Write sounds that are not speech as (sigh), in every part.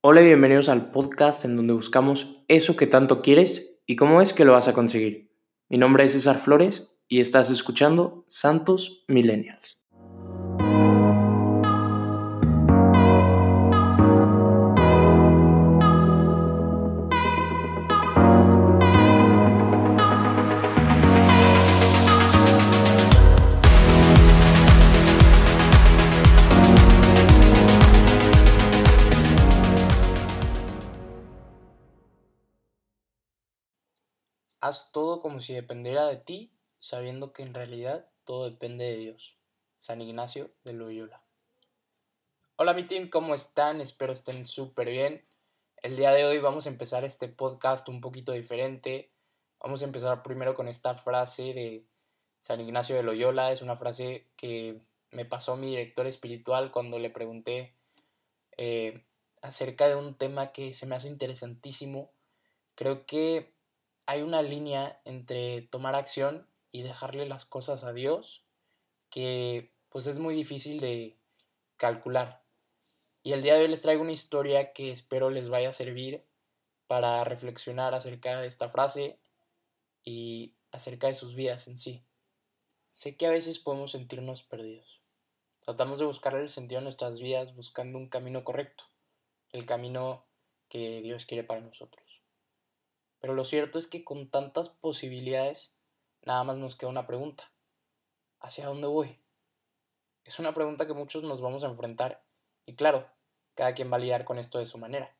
Hola y bienvenidos al podcast en donde buscamos eso que tanto quieres y cómo es que lo vas a conseguir. Mi nombre es César Flores y estás escuchando Santos Millennials. Haz todo como si dependiera de ti, sabiendo que en realidad todo depende de Dios. San Ignacio de Loyola. Hola mi team, ¿cómo están? Espero estén súper bien. El día de hoy vamos a empezar este podcast un poquito diferente. Vamos a empezar primero con esta frase de San Ignacio de Loyola. Es una frase que me pasó mi director espiritual cuando le pregunté eh, acerca de un tema que se me hace interesantísimo. Creo que hay una línea entre tomar acción y dejarle las cosas a Dios que pues es muy difícil de calcular. Y el día de hoy les traigo una historia que espero les vaya a servir para reflexionar acerca de esta frase y acerca de sus vidas en sí. Sé que a veces podemos sentirnos perdidos. Tratamos de buscarle el sentido a nuestras vidas buscando un camino correcto, el camino que Dios quiere para nosotros. Pero lo cierto es que con tantas posibilidades, nada más nos queda una pregunta. ¿Hacia dónde voy? Es una pregunta que muchos nos vamos a enfrentar y claro, cada quien va a lidiar con esto de su manera.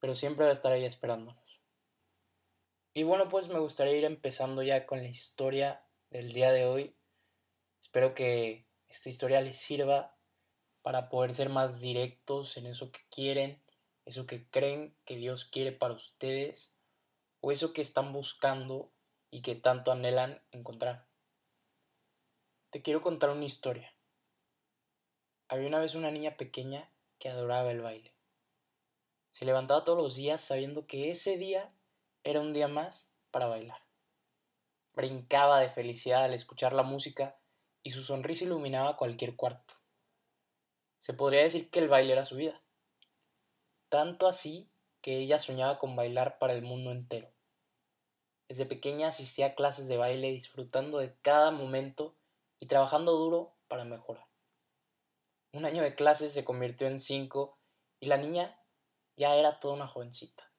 Pero siempre va a estar ahí esperándonos. Y bueno, pues me gustaría ir empezando ya con la historia del día de hoy. Espero que esta historia les sirva para poder ser más directos en eso que quieren, eso que creen que Dios quiere para ustedes o eso que están buscando y que tanto anhelan encontrar. Te quiero contar una historia. Había una vez una niña pequeña que adoraba el baile. Se levantaba todos los días sabiendo que ese día era un día más para bailar. Brincaba de felicidad al escuchar la música y su sonrisa iluminaba cualquier cuarto. Se podría decir que el baile era su vida. Tanto así que ella soñaba con bailar para el mundo entero. Desde pequeña asistía a clases de baile disfrutando de cada momento y trabajando duro para mejorar. Un año de clases se convirtió en cinco y la niña ya era toda una jovencita.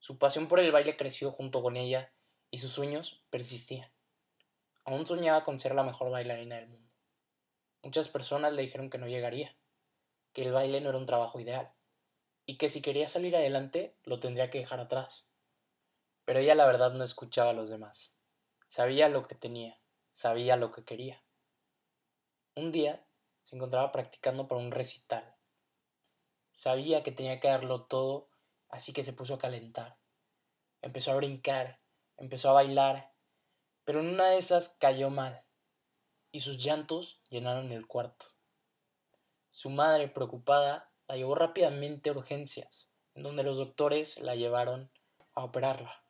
Su pasión por el baile creció junto con ella y sus sueños persistían. Aún soñaba con ser la mejor bailarina del mundo. Muchas personas le dijeron que no llegaría, que el baile no era un trabajo ideal y que si quería salir adelante lo tendría que dejar atrás. Pero ella la verdad no escuchaba a los demás. Sabía lo que tenía, sabía lo que quería. Un día se encontraba practicando para un recital. Sabía que tenía que darlo todo, así que se puso a calentar. Empezó a brincar, empezó a bailar, pero en una de esas cayó mal, y sus llantos llenaron el cuarto. Su madre, preocupada, la llevó rápidamente a urgencias, en donde los doctores la llevaron a operarla.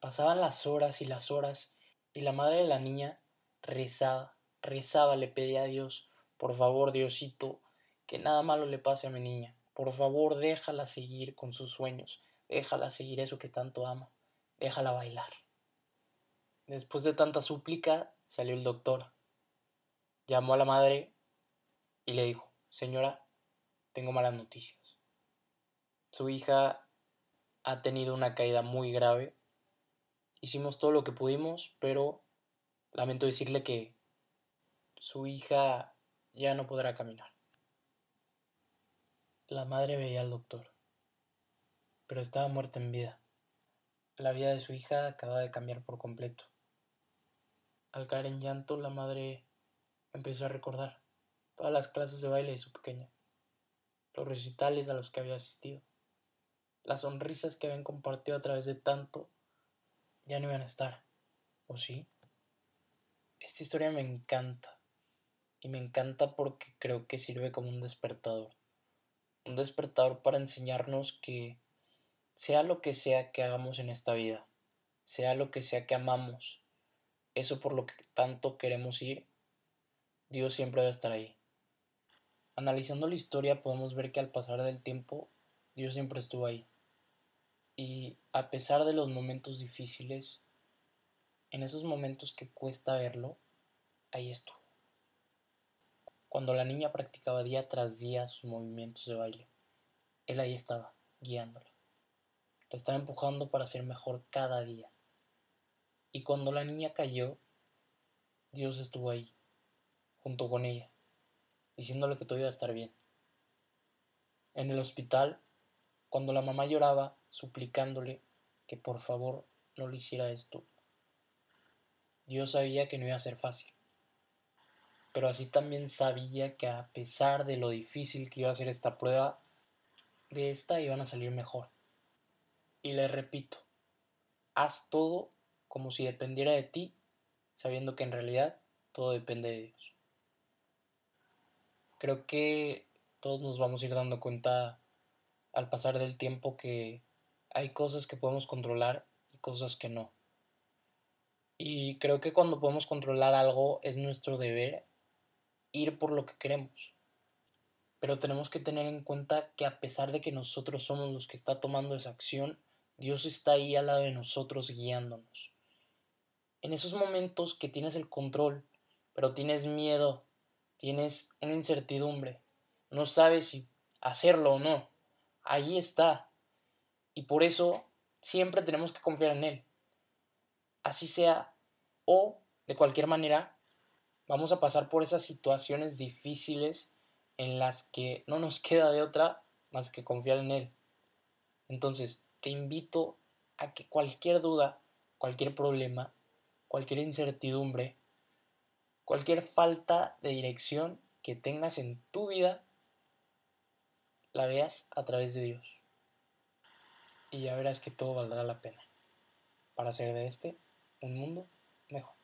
Pasaban las horas y las horas y la madre de la niña rezaba, rezaba, le pedía a Dios, por favor, Diosito, que nada malo le pase a mi niña. Por favor, déjala seguir con sus sueños, déjala seguir eso que tanto ama, déjala bailar. Después de tanta súplica, salió el doctor. Llamó a la madre y le dijo, Señora, tengo malas noticias. Su hija ha tenido una caída muy grave Hicimos todo lo que pudimos, pero lamento decirle que su hija ya no podrá caminar. La madre veía al doctor, pero estaba muerta en vida. La vida de su hija acababa de cambiar por completo. Al caer en llanto, la madre empezó a recordar todas las clases de baile de su pequeña, los recitales a los que había asistido, las sonrisas que habían compartido a través de tanto ya no iban a estar. ¿O sí? Esta historia me encanta. Y me encanta porque creo que sirve como un despertador. Un despertador para enseñarnos que sea lo que sea que hagamos en esta vida, sea lo que sea que amamos, eso por lo que tanto queremos ir, Dios siempre va a estar ahí. Analizando la historia podemos ver que al pasar del tiempo Dios siempre estuvo ahí. Y a pesar de los momentos difíciles, en esos momentos que cuesta verlo, ahí estuvo. Cuando la niña practicaba día tras día sus movimientos de baile, él ahí estaba, guiándola. La estaba empujando para ser mejor cada día. Y cuando la niña cayó, Dios estuvo ahí, junto con ella, diciéndole que todo iba a estar bien. En el hospital, cuando la mamá lloraba, suplicándole que por favor no le hiciera esto, Dios sabía que no iba a ser fácil. Pero así también sabía que a pesar de lo difícil que iba a ser esta prueba, de esta iban a salir mejor. Y le repito, haz todo como si dependiera de ti, sabiendo que en realidad todo depende de Dios. Creo que todos nos vamos a ir dando cuenta al pasar del tiempo que hay cosas que podemos controlar y cosas que no. Y creo que cuando podemos controlar algo es nuestro deber ir por lo que queremos. Pero tenemos que tener en cuenta que a pesar de que nosotros somos los que está tomando esa acción, Dios está ahí al lado de nosotros guiándonos. En esos momentos que tienes el control, pero tienes miedo, tienes una incertidumbre, no sabes si hacerlo o no, ahí está. Y por eso siempre tenemos que confiar en Él. Así sea o de cualquier manera, vamos a pasar por esas situaciones difíciles en las que no nos (laughs) queda de otra más que confiar en Él. Entonces, te invito a que cualquier duda, cualquier problema, cualquier incertidumbre, cualquier falta de dirección que tengas en tu vida, la veas a través de Dios. Y ya verás que todo valdrá la pena para hacer de este un mundo mejor.